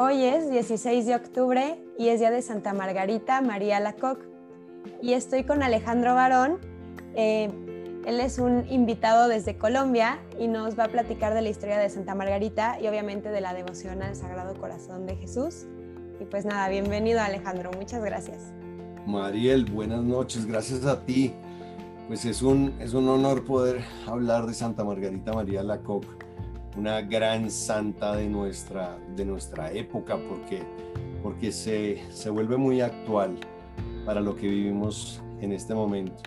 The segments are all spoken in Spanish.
Hoy es 16 de octubre y es día de Santa Margarita María Lacoc. Y estoy con Alejandro Barón. Eh, él es un invitado desde Colombia y nos va a platicar de la historia de Santa Margarita y obviamente de la devoción al Sagrado Corazón de Jesús. Y pues nada, bienvenido Alejandro, muchas gracias. Mariel, buenas noches, gracias a ti. Pues es un, es un honor poder hablar de Santa Margarita María Lacoc, una gran santa de nuestra, de nuestra época, porque, porque se, se vuelve muy actual para lo que vivimos en este momento.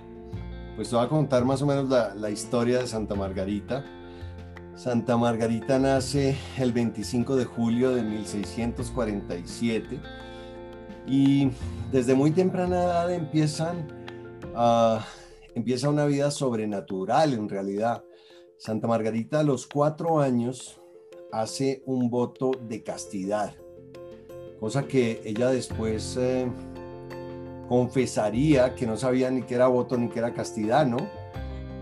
Pues te voy a contar más o menos la, la historia de Santa Margarita. Santa Margarita nace el 25 de julio de 1647 y desde muy temprana edad empiezan a, empieza una vida sobrenatural en realidad. Santa Margarita a los cuatro años hace un voto de castidad, cosa que ella después eh, confesaría que no sabía ni qué era voto ni qué era castidad, ¿no?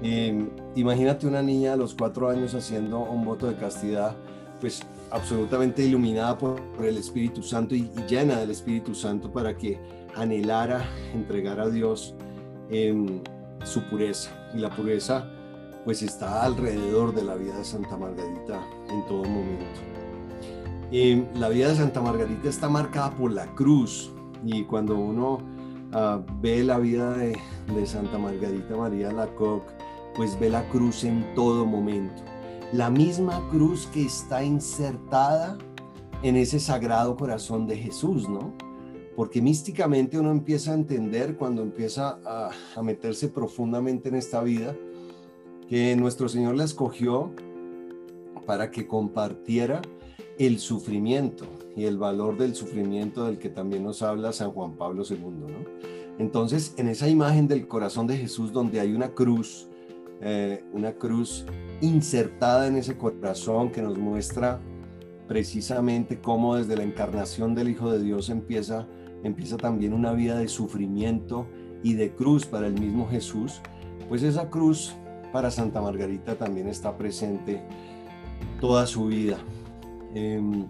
Em, imagínate una niña a los cuatro años haciendo un voto de castidad, pues absolutamente iluminada por, el Espíritu Santo y, llena del Espíritu Santo para que anhelara entregar a Dios em, su pureza. Y la pureza pues está alrededor de la vida de Santa Margarita en todo momento. Em, la vida de Santa Margarita está marcada por la cruz y cuando uno Ah, ve la vida de, Santa Margarita María Lacoc, pues ve la cruz en todo momento. La misma cruz que está insertada en ese sagrado corazón de Jesús, ¿no? Porque místicamente uno empieza a entender cuando empieza a meterse profundamente en esta vida, que nuestro Señor la escogió para que compartiera el sufrimiento, y el valor del sufrimiento del que también nos habla San Juan Pablo II. Entonces, en esa imagen del corazón de Jesús donde hay una cruz, eh, una cruz insertada en ese corazón que nos muestra precisamente cómo desde la encarnación del Hijo de Dios empieza, empieza también una vida de sufrimiento y de cruz para el mismo Jesús, pues esa cruz para Santa Margarita también está presente toda su vida. Em,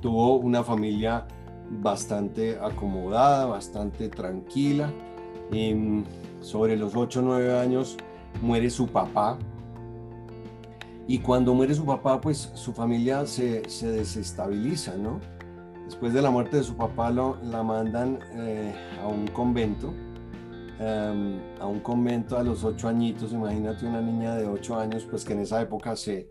tuvo una familia bastante acomodada, bastante tranquila. Em, sobre los 8 o 9 años muere su papá. Y cuando muere su papá, pues su familia se, desestabiliza, ¿no? Después de la muerte de su papá lo, la mandan eh, a un convento, em, a un convento a los 8 añitos. Imagínate una niña de 8 años, pues que en esa época se,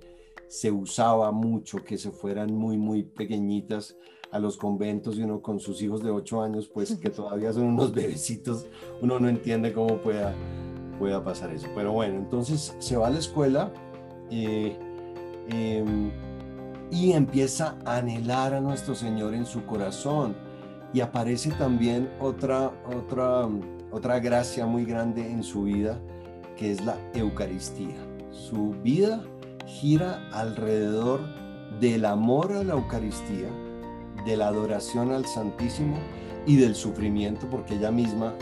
se usaba mucho que se fueran muy, muy pequeñitas a los conventos y uno con sus hijos de 8 años, pues que todavía son unos bebecitos, uno no entiende cómo pueda, pueda pasar eso. Pero bueno, entonces se va a la escuela eh, em, y empieza a anhelar a nuestro Señor en su corazón. Y aparece también otra, otra, otra gracia muy grande en su vida, que es la Eucaristía. Su vida gira alrededor del amor a la Eucaristía, de la adoración al Santísimo y del sufrimiento, porque ella misma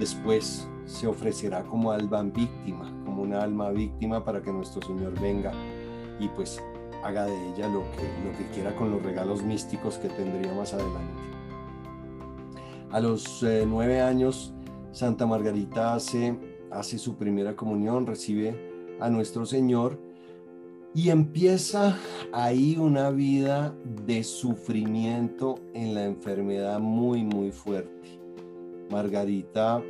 después se ofrecerá como alma víctima, como una alma víctima para que nuestro Señor venga y pues haga de ella lo que, lo que quiera con los regalos místicos que tendría más adelante. A los eh, nueve años, Santa Margarita hace, hace su primera comunión, recibe a nuestro Señor y empieza ahí una vida de sufrimiento en la enfermedad muy, muy fuerte. Margarita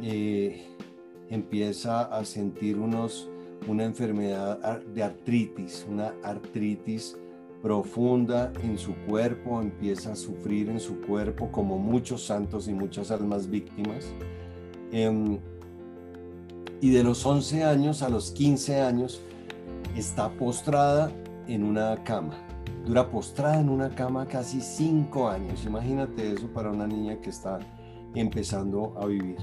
eh, empieza a sentir unos, una enfermedad de artritis, una artritis profunda en su cuerpo, empieza a sufrir en su cuerpo como muchos santos y muchas almas víctimas. Em, y de los 11 años a los 15 años, está postrada en una cama. Dura postrada en una cama casi cinco años. Imagínate eso para una niña que está empezando a vivir.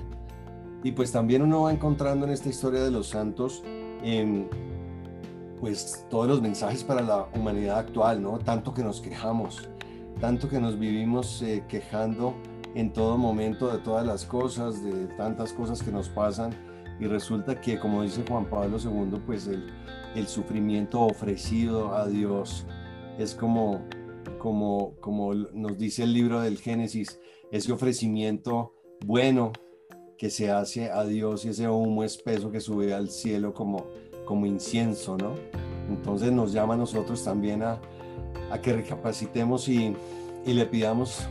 Y pues también uno va encontrando en esta historia de los santos, pues todos los mensajes para la humanidad actual, ¿no? Tanto que nos quejamos, tanto que nos vivimos eh, quejando en todo momento de todas las cosas, de tantas cosas que nos pasan. Y resulta que, como dice Juan Pablo II, pues el, el sufrimiento ofrecido a Dios es como, como, como nos dice el libro del Génesis, ese ofrecimiento bueno que se hace a Dios y ese humo espeso que sube al cielo como, como incienso, ¿no? Entonces nos llama a nosotros también a, a que recapacitemos y, y, le pidamos,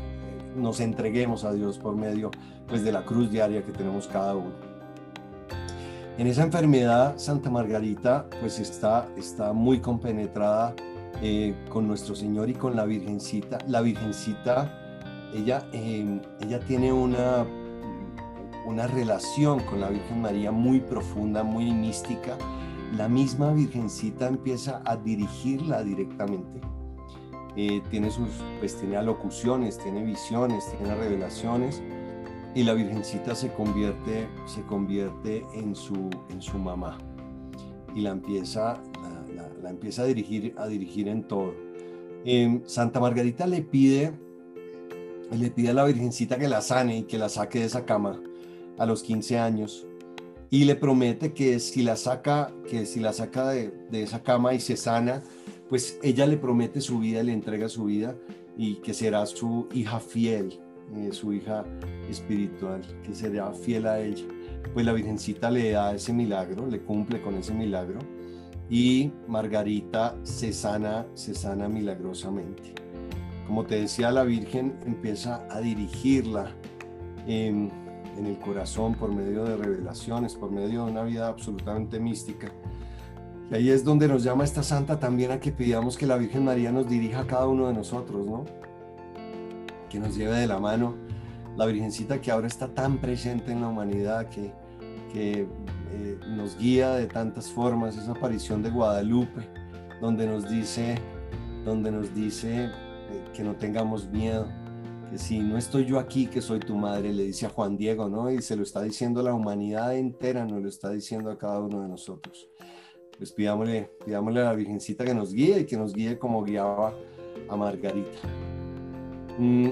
nos entreguemos a Dios por medio pues, de la cruz diaria que tenemos cada uno. En esa enfermedad, Santa Margarita pues está, está muy compenetrada eh, con nuestro Señor y con la Virgencita. La Virgencita, ella, em, ella tiene una, una relación con la Virgen María muy profunda, muy mística. La misma Virgencita empieza a dirigirla directamente. Eh, tiene sus, pues tiene alocuciones, tiene visiones, tiene revelaciones y la Virgencita se convierte, se convierte en, su, en su mamá y la empieza la empieza a dirigir, a dirigir en todo. Em, Santa Margarita le pide, le pide a la Virgencita que la sane y que la saque de esa cama a los 15 años y le promete que si la saca, que si la saca de, esa cama y se sana, pues ella le promete su vida, le entrega su vida y que será su hija fiel, eh, su hija espiritual, que será fiel a ella. Pues la Virgencita le da ese milagro, le cumple con ese milagro y Margarita se sana, se sana milagrosamente. Como te decía, la Virgen empieza a dirigirla en, en el corazón por medio de revelaciones, por medio de una vida absolutamente mística. Y ahí es donde nos llama esta santa también a que pidamos que la Virgen María nos dirija a cada uno de nosotros, ¿no? Que nos lleve de la mano la Virgencita que ahora está tan presente en la humanidad, que, que eh, nos guía de tantas formas, esa aparición de Guadalupe, donde nos dice, donde nos dice eh, que no tengamos miedo, que si no estoy yo aquí, que soy tu madre, le dice a Juan Diego, ¿no? Y se lo está diciendo la humanidad entera, nos lo está diciendo a cada uno de nosotros. Pues pidámosle, pidámosle a la Virgencita que nos guíe y que nos guíe como guiaba a Margarita. Mm,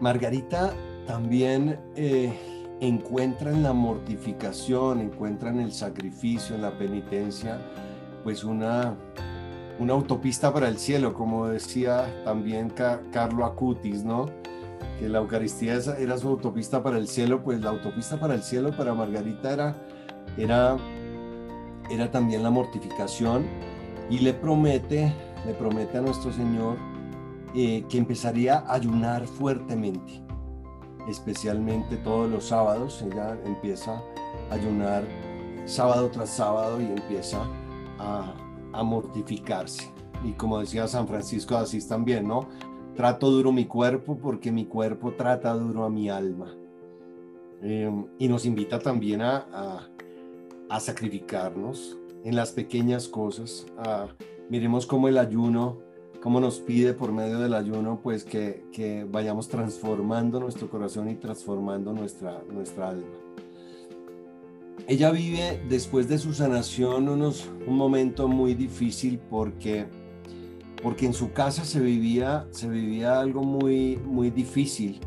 Margarita también eh, encuentra en la mortificación, encuentra en el sacrificio, en la penitencia, pues una, una autopista para el cielo, como decía también Carlo Acutis, ¿no? Que la Eucaristía era su autopista para el cielo, pues la autopista para el cielo para Margarita era, era, era también la mortificación y le promete, le promete a nuestro Señor eh, que empezaría a ayunar fuertemente especialmente todos los sábados. Ella empieza a ayunar sábado tras sábado y empieza a, mortificarse. Y como decía San Francisco de Asís también, ¿no? Trato duro mi cuerpo porque mi cuerpo trata duro a mi alma. Em, y nos invita también a, a, sacrificarnos en las pequeñas cosas. miremos cómo el ayuno cómo nos pide por medio del ayuno, pues que, que, vayamos transformando nuestro corazón y transformando nuestra, nuestra alma. Ella vive después de su sanación unos, un momento muy difícil porque, porque en su casa se vivía, se vivía algo muy, muy difícil.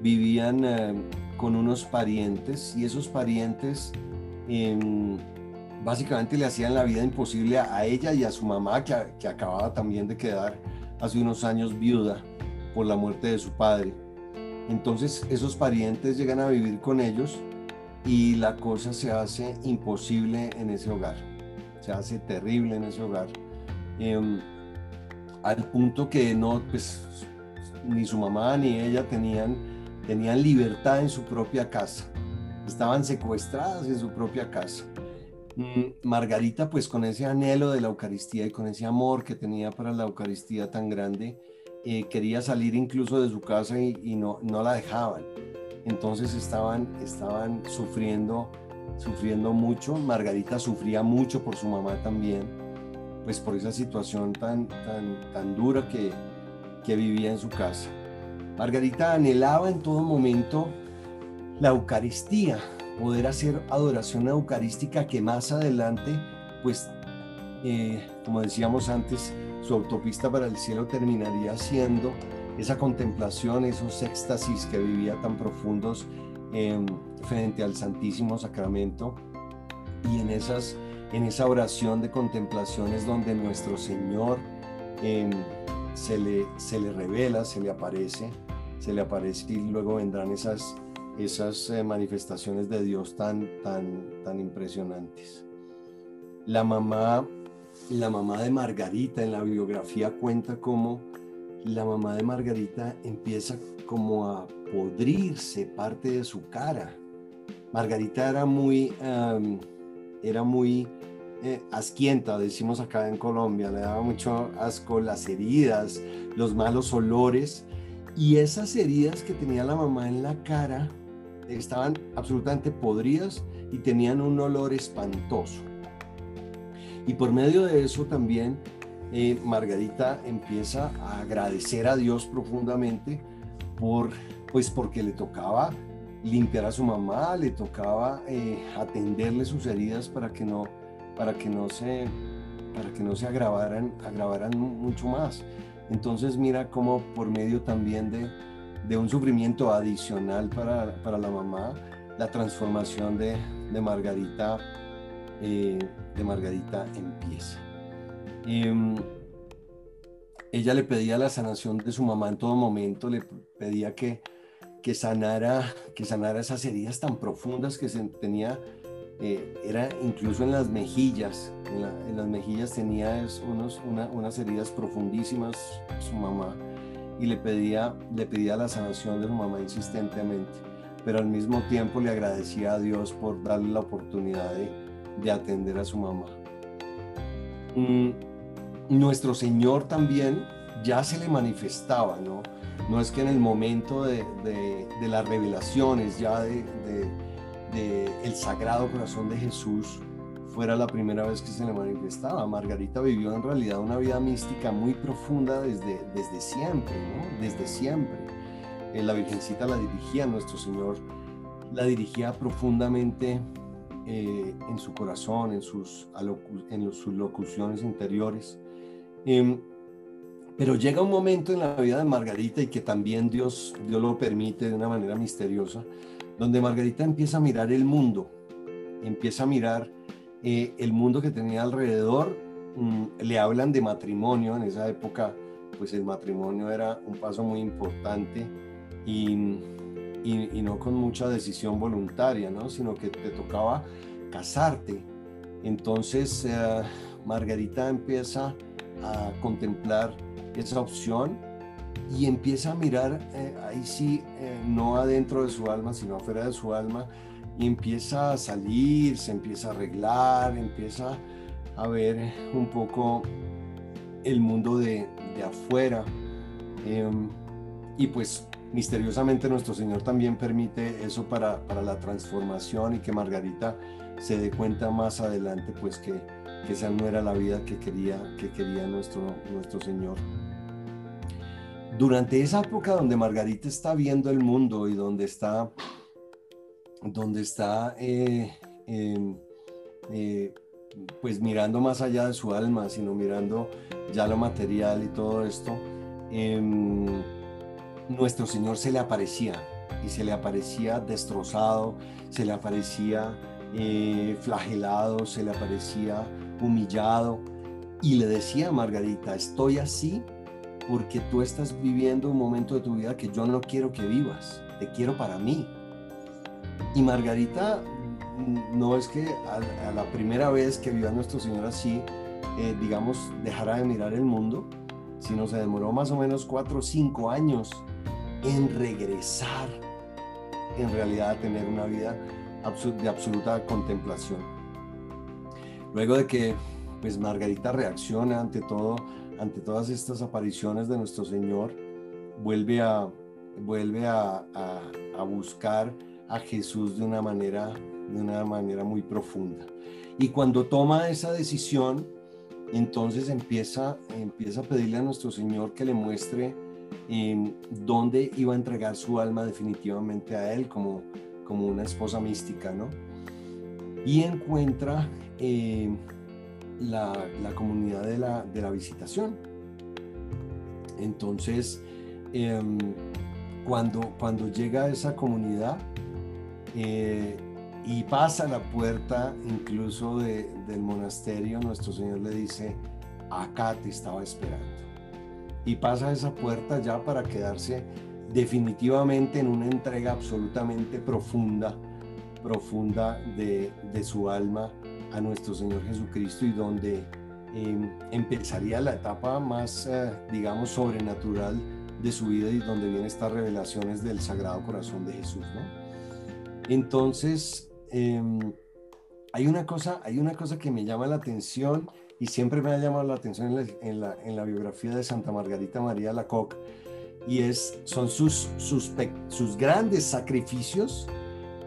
Vivían eh, con unos parientes y esos parientes... Eh, básicamente le hacían la vida imposible a ella y a su mamá, que, que, acababa también de quedar hace unos años viuda por la muerte de su padre. Entonces esos parientes llegan a vivir con ellos y la cosa se hace imposible en ese hogar, se hace terrible en ese hogar, em, al punto que no, pues ni su mamá ni ella tenían, tenían libertad en su propia casa, estaban secuestradas en su propia casa. Mm, Margarita, pues con ese anhelo de la Eucaristía y con ese amor que tenía para la Eucaristía tan grande, eh, quería salir incluso de su casa y, no, no la dejaban. Entonces estaban, estaban sufriendo, sufriendo mucho. Margarita sufría mucho por su mamá también, pues por esa situación tan, tan, tan dura que, que vivía en su casa. Margarita anhelaba en todo momento la Eucaristía, poder hacer adoración eucarística que más adelante, pues, eh, como decíamos antes, su autopista para el cielo terminaría siendo esa contemplación, esos éxtasis que vivía tan profundos em, frente al Santísimo Sacramento. Y en, esas, en esa oración de contemplaciones donde nuestro Señor em, se le, se le revela, se le aparece, se le aparece y luego vendrán esas, esas eh, manifestaciones de Dios tan, tan, tan impresionantes. La mamá, la mamá de Margarita en la biografía cuenta cómo la mamá de Margarita empieza como a podrirse parte de su cara. Margarita era muy, era muy eh, asquienta, decimos acá en Colombia, le daba mucho asco las heridas, los malos olores y esas heridas que tenía la mamá en la cara estaban absolutamente podridas y tenían un olor espantoso. Y por medio de eso también eh, Margarita empieza a agradecer a Dios profundamente por, pues porque le tocaba limpiar a su mamá, le tocaba eh, atenderle sus heridas para que no para que no se, para que no se agravaran, agravaran mucho más. Entonces mira cómo por medio también de, de un sufrimiento adicional para, para, la mamá, la transformación de, de Margarita, eh, de Margarita empieza. Em, ella le pedía la sanación de su mamá en todo momento, le pedía que, que, sanara, que sanara esas heridas tan profundas que se tenía eh, era incluso en las mejillas, en, las mejillas tenía unos, unas heridas profundísimas su mamá y le pedía, le pedía la sanación de su mamá insistentemente, pero al mismo tiempo le agradecía a Dios por darle la oportunidad de, atender a su mamá. Mm, nuestro Señor también ya se le manifestaba, ¿no? No es que en el momento de, de las revelaciones ya de el Sagrado Corazón de Jesús fuera la primera vez que se le manifestaba. Margarita vivió en realidad una vida mística muy profunda desde, desde siempre, Desde siempre. Eh, la Virgencita la dirigía, nuestro Señor la dirigía profundamente eh, en su corazón, en sus, en sus locuciones interiores. Em, pero llega un momento en la vida de Margarita y que también Dios, Dios lo permite de una manera misteriosa, donde Margarita empieza a mirar el mundo, empieza a mirar eh, el mundo que tenía alrededor. Mm, le hablan de matrimonio, en esa época pues el matrimonio era un paso muy importante y, y, no con mucha decisión voluntaria, ¿no? sino que te tocaba casarte. Entonces eh, Margarita empieza a contemplar esa opción y empieza a mirar, eh, ahí sí, eh, no adentro de su alma, sino afuera de su alma, y empieza a salir, se empieza a arreglar, empieza a ver un poco el mundo de, de afuera. Em, y pues misteriosamente nuestro Señor también permite eso para, para, la transformación y que Margarita se dé cuenta más adelante pues que, que esa no era la vida que quería, que quería nuestro, nuestro Señor durante esa época donde Margarita está viendo el mundo y donde está, donde está eh, eh, pues mirando más allá de su alma, sino mirando ya lo material y todo esto, em, nuestro Señor se le aparecía y se le aparecía destrozado, se le aparecía eh, flagelado, se le aparecía humillado y le decía a Margarita, estoy así porque tú estás viviendo un momento de tu vida que yo no quiero que vivas, te quiero para mí. Y Margarita mm, no es que a, la primera vez que vio a nuestro Señor así, eh, digamos, dejara de mirar el mundo, sino se demoró más o menos cuatro o cinco años en regresar en realidad a tener una vida de absoluta contemplación. Luego de que pues Margarita reacciona ante todo ante todas estas apariciones de nuestro Señor, vuelve a, vuelve a, buscar a Jesús de una, manera, de una manera muy profunda. Y cuando toma esa decisión, entonces empieza, empieza a pedirle a nuestro Señor que le muestre em, dónde iba a entregar su alma definitivamente a Él como, como una esposa mística, ¿no? Y encuentra em, la, comunidad de la, de la, visitación. Entonces, em, cuando, cuando llega a esa comunidad eh, y pasa la puerta incluso del monasterio, nuestro Señor le dice, acá te estaba esperando. y pasa esa puerta ya para quedarse definitivamente en una entrega absolutamente profunda, profunda de, su alma a nuestro Señor Jesucristo y donde em, empezaría la etapa más, eh, digamos, sobrenatural de su vida y donde vienen estas revelaciones del Sagrado Corazón de Jesús, Entonces, em, hay, una cosa, hay una cosa que me llama la atención y siempre me ha llamado la atención en la, biografía de Santa Margarita María Lacoque, y es, son sus, sus, sus grandes sacrificios,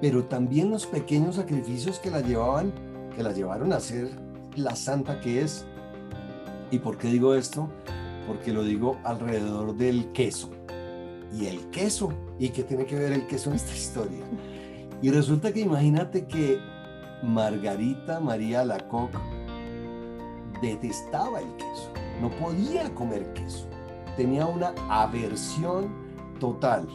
pero también los pequeños sacrificios que la llevaban, que la llevaron a ser la santa que es. ¿Y por qué digo esto? Porque lo digo alrededor del queso. Y el queso, ¿y qué tiene que ver el queso en esta historia? Y resulta que imagínate que Margarita María Lacoque detestaba el queso, no podía comer queso, tenía una aversión total,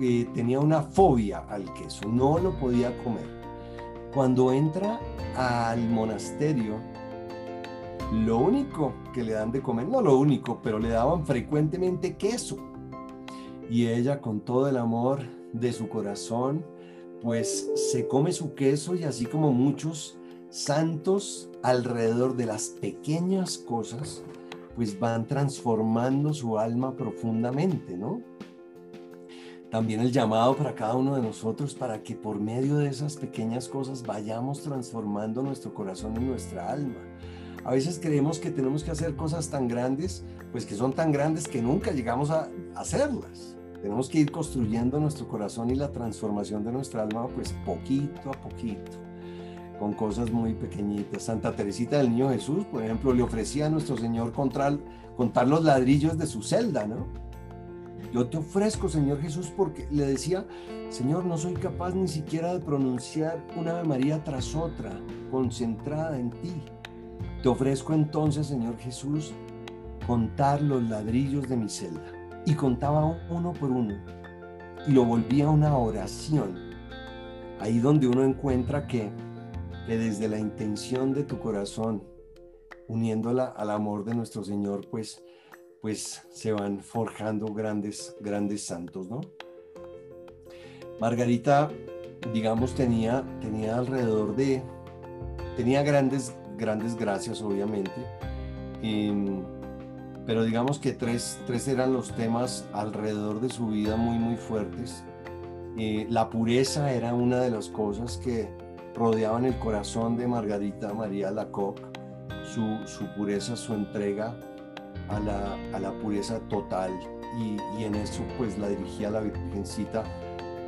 eh, tenía una fobia al queso, no lo podía comer. Cuando entra al monasterio, lo único que le dan de comer, no lo único, pero le daban frecuentemente queso. Y ella con todo el amor de su corazón, pues se come su queso y así como muchos santos alrededor de las pequeñas cosas, pues van transformando su alma profundamente, ¿no? También el llamado para cada uno de nosotros para que por medio de esas pequeñas cosas vayamos transformando nuestro corazón y nuestra alma. A veces creemos que tenemos que hacer cosas tan grandes, pues que son tan grandes que nunca llegamos a hacerlas. Tenemos que ir construyendo nuestro corazón y la transformación de nuestra alma, pues poquito a poquito con cosas muy pequeñitas. Santa Teresita del Niño Jesús, por ejemplo, le ofrecía a nuestro Señor contar, contar los ladrillos de su celda, ¿no? Yo te ofrezco, Señor Jesús, porque le decía, Señor, no soy capaz ni siquiera de pronunciar una Ave María tras otra, concentrada en ti. Te ofrezco entonces, Señor Jesús, contar los ladrillos de mi celda. Y contaba uno por uno. Y lo volvía una oración. Ahí donde uno encuentra que que desde la intención de tu corazón, uniéndola al amor de nuestro Señor, pues, pues se van forjando grandes, grandes santos, ¿no? Margarita, digamos, tenía, tenía alrededor de, tenía grandes, grandes gracias, obviamente, em, pero digamos que tres, tres eran los temas alrededor de su vida muy, muy fuertes. Eh, la pureza era una de las cosas que, rodeaban el corazón de Margarita María Lacoque, su, su pureza, su entrega a la, a la pureza total y, y, en eso pues la dirigía la Virgencita,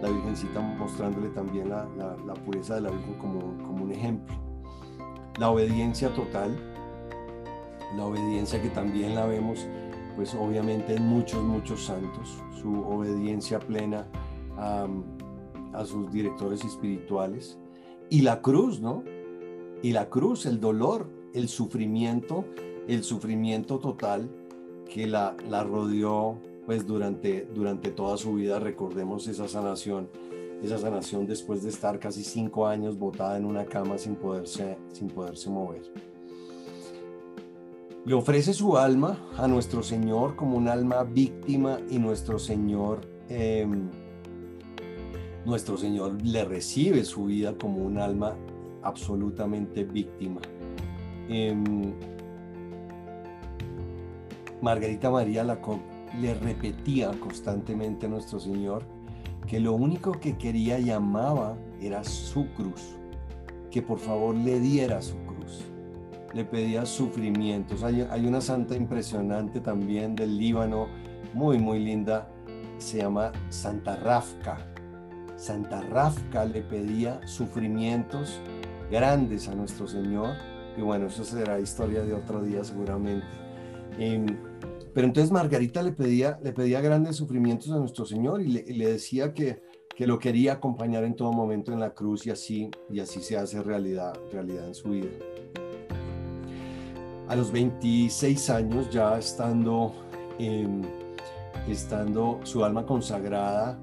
la Virgencita mostrándole también la, la, la pureza de la Virgen como, como un ejemplo. La obediencia total, la obediencia que también la vemos pues obviamente en muchos, muchos santos, su obediencia plena a, a sus directores espirituales, y la cruz, ¿no? Y la cruz, el dolor, el sufrimiento, el sufrimiento total que la, la rodeó pues durante, durante toda su vida. Recordemos esa sanación, esa sanación después de estar casi cinco años botada en una cama sin poderse, sin poderse mover. Le ofrece su alma a nuestro Señor como un alma víctima y nuestro Señor... Em, nuestro Señor le recibe su vida como un alma absolutamente víctima. Em, Margarita María le repetía constantemente a nuestro Señor que lo único que quería y amaba era su cruz, que por favor le diera su cruz. Le pedía sufrimientos. Hay, hay una santa impresionante también del Líbano, muy, muy linda, se llama Santa Rafka Santa Rafka le pedía sufrimientos grandes a nuestro Señor. Y bueno, eso será historia de otro día seguramente. Em, pero entonces Margarita le pedía, le pedía grandes sufrimientos a nuestro Señor y le, decía que, que, lo quería acompañar en todo momento en la cruz y así, y así se hace realidad, realidad en su vida. A los 26 años, ya estando, estando su alma consagrada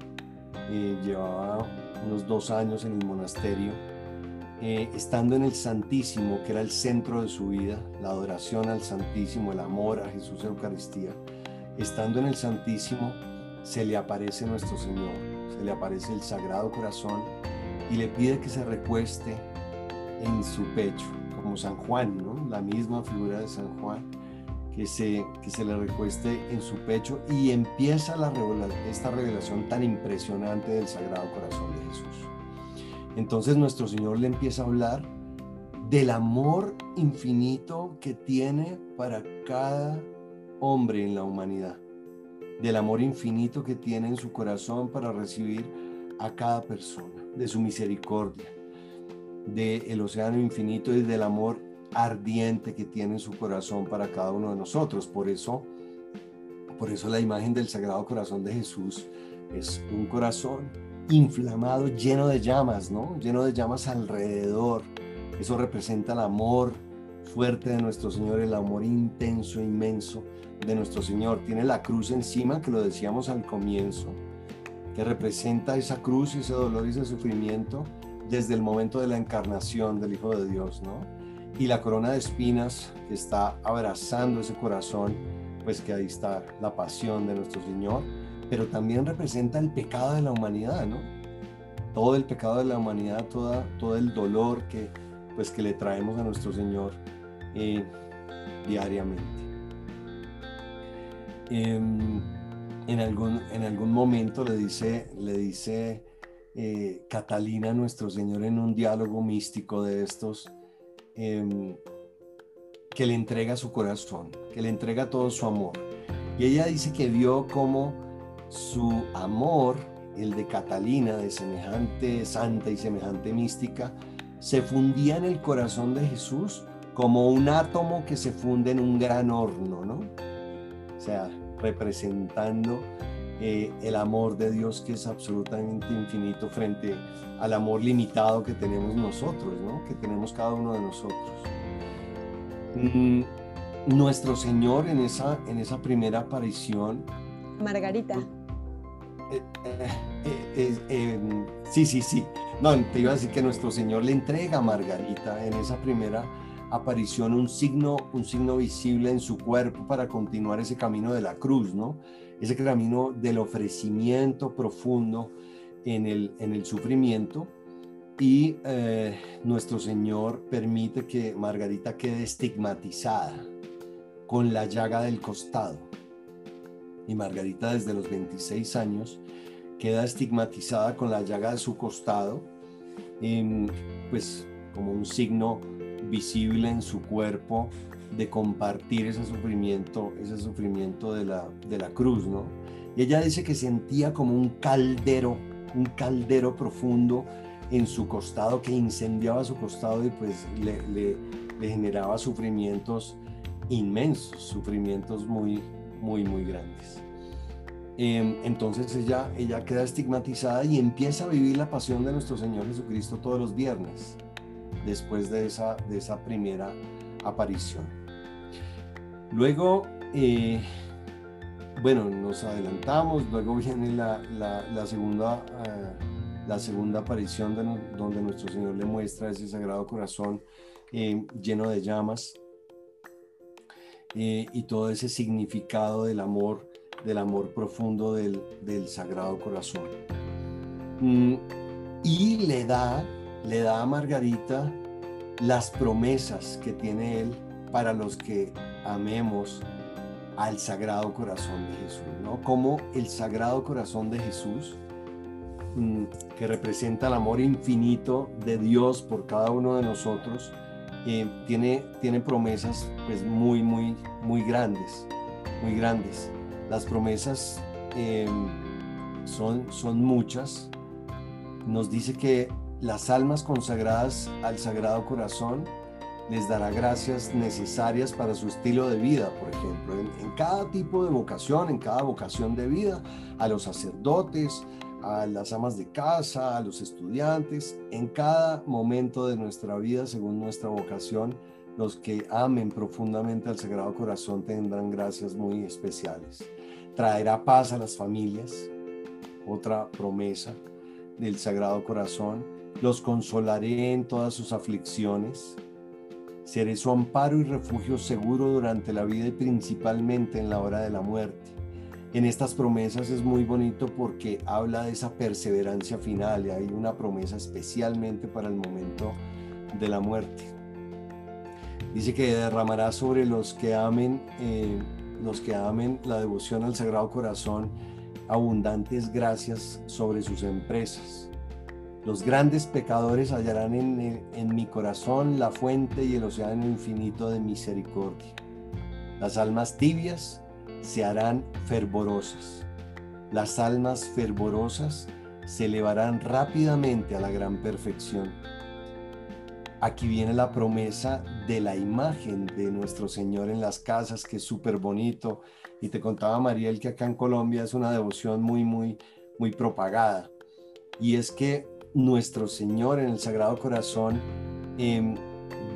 eh, llevaba unos dos años en el monasterio, eh, estando en el Santísimo, que era el centro de su vida, la adoración al Santísimo, el amor a Jesús Eucaristía, estando en el Santísimo, se le aparece nuestro Señor, se le aparece el Sagrado Corazón y le pide que se recueste en su pecho, como San Juan, ¿no? La misma figura de San Juan, que se, que se le recueste en su pecho y empieza la esta revelación tan impresionante del Sagrado Corazón de Jesús. Entonces nuestro Señor le empieza a hablar del amor infinito que tiene para cada hombre en la humanidad, del amor infinito que tiene en su corazón para recibir a cada persona, de su misericordia, del océano infinito y del amor ardiente que tiene en su corazón para cada uno de nosotros. Por eso, por eso la imagen del Sagrado Corazón de Jesús es un corazón inflamado, lleno de llamas, ¿no? Lleno de llamas alrededor. Eso representa el amor fuerte de nuestro Señor, el amor intenso, inmenso de nuestro Señor. Tiene la cruz encima, que lo decíamos al comienzo, que representa esa cruz, ese dolor y ese sufrimiento desde el momento de la encarnación del Hijo de Dios, ¿no? Y la corona de espinas que está abrazando ese corazón, pues que ahí está la pasión de nuestro Señor pero también representa el pecado de la humanidad, ¿no? Todo el pecado de la humanidad, toda, todo el dolor que, pues, que le traemos a nuestro Señor eh, diariamente. Em, en, algún, en algún momento le dice, le dice eh, Catalina a nuestro Señor en un diálogo místico de estos, em, que le entrega su corazón, que le entrega todo su amor. Y ella dice que vio cómo su amor, el de Catalina, de semejante santa y semejante mística, se fundía en el corazón de Jesús como un átomo que se funde en un gran horno, ¿no? O sea, representando eh, el amor de Dios que es absolutamente infinito frente al amor limitado que tenemos nosotros, ¿no? Que tenemos cada uno de nosotros. Mm, nuestro Señor en esa, en esa primera aparición. Margarita. Eh, eh, sí, sí, sí. No, te iba a decir que nuestro Señor le entrega a Margarita en esa primera aparición un signo, un signo visible en su cuerpo para continuar ese camino de la cruz, ¿no? Ese camino del ofrecimiento profundo en el, en el sufrimiento. Y eh, nuestro Señor permite que Margarita quede estigmatizada con la llaga del costado y Margarita desde los 26 años queda estigmatizada con la llaga de su costado, pues como un signo visible en su cuerpo de compartir ese sufrimiento, ese sufrimiento de la, de la cruz, ¿no? Y ella dice que sentía como un caldero, un caldero profundo en su costado que incendiaba su costado y pues le, le, generaba sufrimientos inmensos, sufrimientos muy, muy, muy grandes. Em, entonces ella, ella queda estigmatizada y empieza a vivir la pasión de nuestro Señor Jesucristo todos los viernes, después de esa, de esa primera aparición. Luego, eh, bueno, nos adelantamos, luego viene la, la, segunda, eh, la segunda aparición donde nuestro Señor le muestra ese sagrado corazón eh, lleno de llamas eh, y todo ese significado del amor, del amor profundo del, Sagrado Corazón. Mm, y le da, le da a Margarita las promesas que tiene él para los que amemos al Sagrado Corazón de Jesús, ¿no? Como el Sagrado Corazón de Jesús, mm, que representa el amor infinito de Dios por cada uno de nosotros, eh, tiene, tiene promesas pues muy, muy, muy grandes, muy grandes. Las promesas em, son, son muchas. Nos dice que las almas consagradas al Sagrado Corazón les dará gracias necesarias para su estilo de vida, por ejemplo, en, cada tipo de vocación, en cada vocación de vida, a los sacerdotes, a las amas de casa, a los estudiantes, en cada momento de nuestra vida, según nuestra vocación, los que amen profundamente al Sagrado Corazón tendrán gracias muy especiales. Traerá paz a las familias, otra promesa del Sagrado Corazón. Los consolaré en todas sus aflicciones. Seré su amparo y refugio seguro durante la vida y principalmente en la hora de la muerte en estas promesas es muy bonito porque habla de esa perseverancia final y hay una promesa especialmente para el momento de la muerte. Dice que derramará sobre los que amen, eh, los que amen la devoción al Sagrado Corazón abundantes gracias sobre sus empresas. Los grandes pecadores hallarán en, en mi corazón la fuente y el océano infinito de misericordia. Las almas tibias se harán fervorosas. Las almas fervorosas se elevarán rápidamente a la gran perfección. Aquí viene la promesa de la imagen de nuestro Señor en las casas, que es súper bonito. Y te contaba Mariel que acá en Colombia es una devoción muy, muy, muy propagada. Y es que nuestro Señor en el Sagrado Corazón em,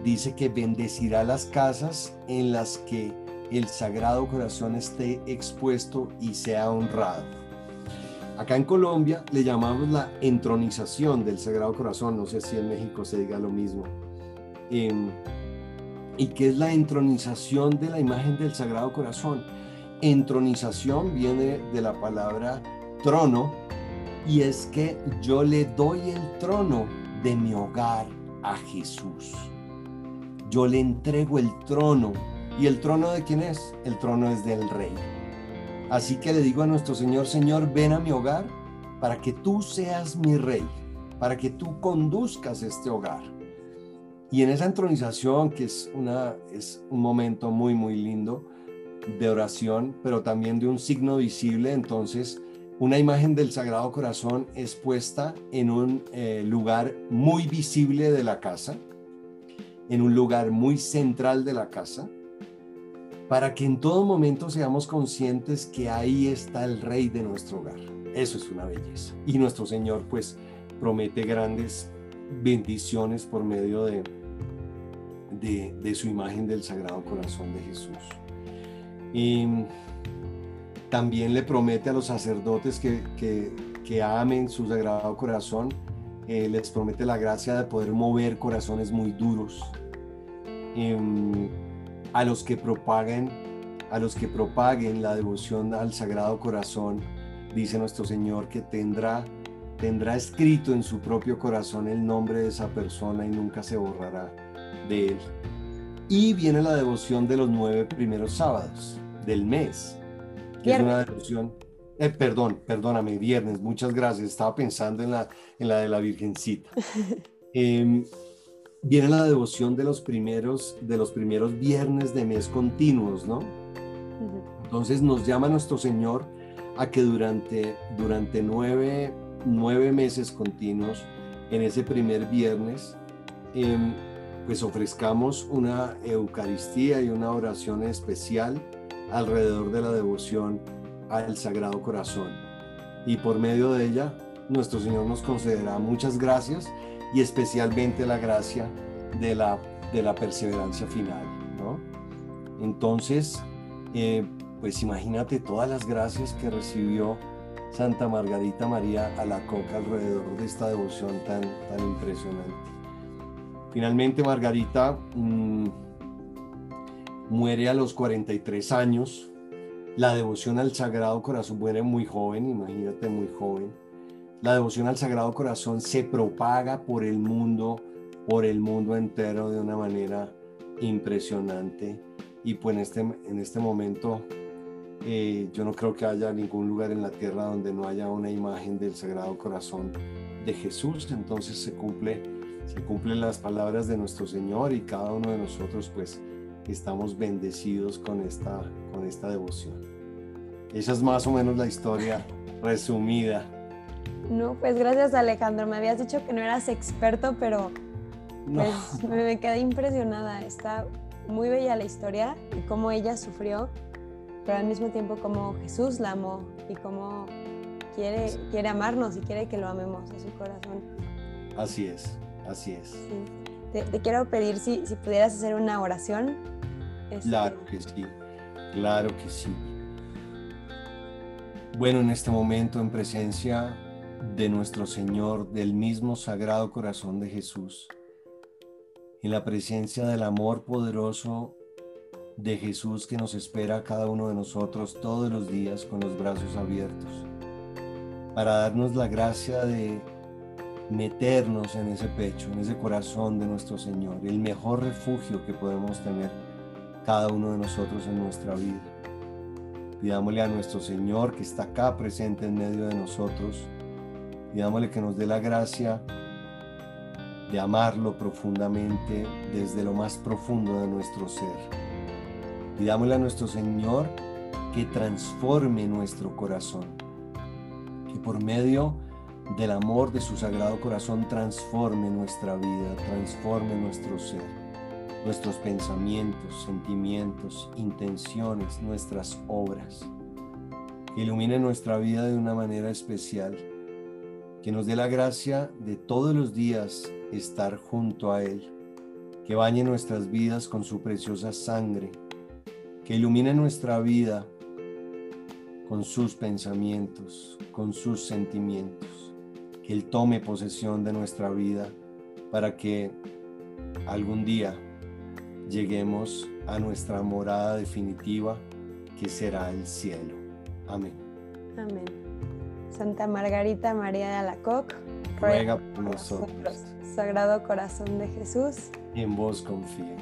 dice que bendecirá las casas en las que el Sagrado Corazón esté expuesto y sea honrado. Acá en Colombia le llamamos la entronización del Sagrado Corazón, no sé si en México se diga lo mismo. Em, ¿Y qué es la entronización de la imagen del Sagrado Corazón? Entronización viene de la palabra trono y es que yo le doy el trono de mi hogar a Jesús. Yo le entrego el trono ¿Y el trono de quién es? El trono es del rey. Así que le digo a nuestro Señor, Señor, ven a mi hogar para que tú seas mi rey, para que tú conduzcas este hogar. Y en esa entronización, que es, una, es un momento muy, muy lindo de oración, pero también de un signo visible, entonces una imagen del Sagrado Corazón es puesta en un eh, lugar muy visible de la casa, en un lugar muy central de la casa, para que en todo momento seamos conscientes que ahí está el rey de nuestro hogar. Eso es una belleza. Y nuestro Señor pues promete grandes bendiciones por medio de, de, su imagen del Sagrado Corazón de Jesús. Y también le promete a los sacerdotes que, que, amen su Sagrado Corazón, eh, les promete la gracia de poder mover corazones muy duros. Em, a los que propaguen, a los que propaguen la devoción al Sagrado Corazón, dice nuestro Señor que tendrá tendrá escrito en su propio corazón el nombre de esa persona y nunca se borrará de él. Y viene la devoción de los nueve primeros sábados del mes, que es una devoción, eh, perdón, perdóname, viernes, muchas gracias, estaba pensando en la, en la de la Virgencita. Em, viene la devoción de los primeros, de los primeros viernes de mes continuos, ¿no? Entonces nos llama nuestro Señor a que durante, durante nueve, meses continuos, en ese primer viernes, em, pues ofrezcamos una Eucaristía y una oración especial alrededor de la devoción al Sagrado Corazón. Y por medio de ella, nuestro Señor nos concederá muchas gracias y especialmente la gracia de la, de la perseverancia final. ¿no? Entonces, eh, pues imagínate todas las gracias que recibió Santa Margarita María a la coca alrededor de esta devoción tan, tan impresionante. Finalmente Margarita mm, muere a los 43 años. La devoción al Sagrado Corazón muere muy joven, imagínate muy joven la devoción al Sagrado Corazón se propaga por el mundo, por el mundo entero de una manera impresionante. Y pues en este, en este momento eh, yo no creo que haya ningún lugar en la tierra donde no haya una imagen del Sagrado Corazón de Jesús. Entonces se cumple, se cumplen las palabras de nuestro Señor y cada uno de nosotros pues estamos bendecidos con esta, con esta devoción. Esa es más o menos la historia resumida no, pues gracias Alejandro. Me habías dicho que no eras experto, pero pues, me, quedé impresionada. Está muy bella la historia y cómo ella sufrió, pero al mismo tiempo cómo Jesús la amó y cómo quiere, quiere amarnos y quiere que lo amemos a su corazón. Así es, así es. Te, quiero pedir si, si, pudieras hacer una oración. Este, claro que sí, claro que sí. Bueno, en este momento en presencia de nuestro Señor, del mismo Sagrado Corazón de Jesús, en la presencia del amor poderoso de Jesús que nos espera a cada uno de nosotros todos los días con los brazos abiertos, para darnos la gracia de meternos en ese pecho, en ese corazón de nuestro Señor, el mejor refugio que podemos tener cada uno de nosotros en nuestra vida. Pidámosle a nuestro Señor que está acá presente en medio de nosotros, pidámosle que nos dé la gracia de amarlo profundamente desde lo más profundo de nuestro ser. Pidámosle a nuestro Señor que transforme nuestro corazón, que por medio del amor de su sagrado corazón transforme nuestra vida, transforme nuestro ser, nuestros pensamientos, sentimientos, intenciones, nuestras obras. Que ilumine nuestra vida de una manera especial, que nos dé la gracia de todos los días estar junto a Él, que bañe nuestras vidas con su preciosa sangre, que ilumine nuestra vida con sus pensamientos, con sus sentimientos que Él tome posesión de nuestra vida para que algún día lleguemos a nuestra morada definitiva que será el cielo. Amén. Amén. Santa Margarita María de Alacoc, ruega por nosotros. Sagrado Corazón de Jesús. en vos confío.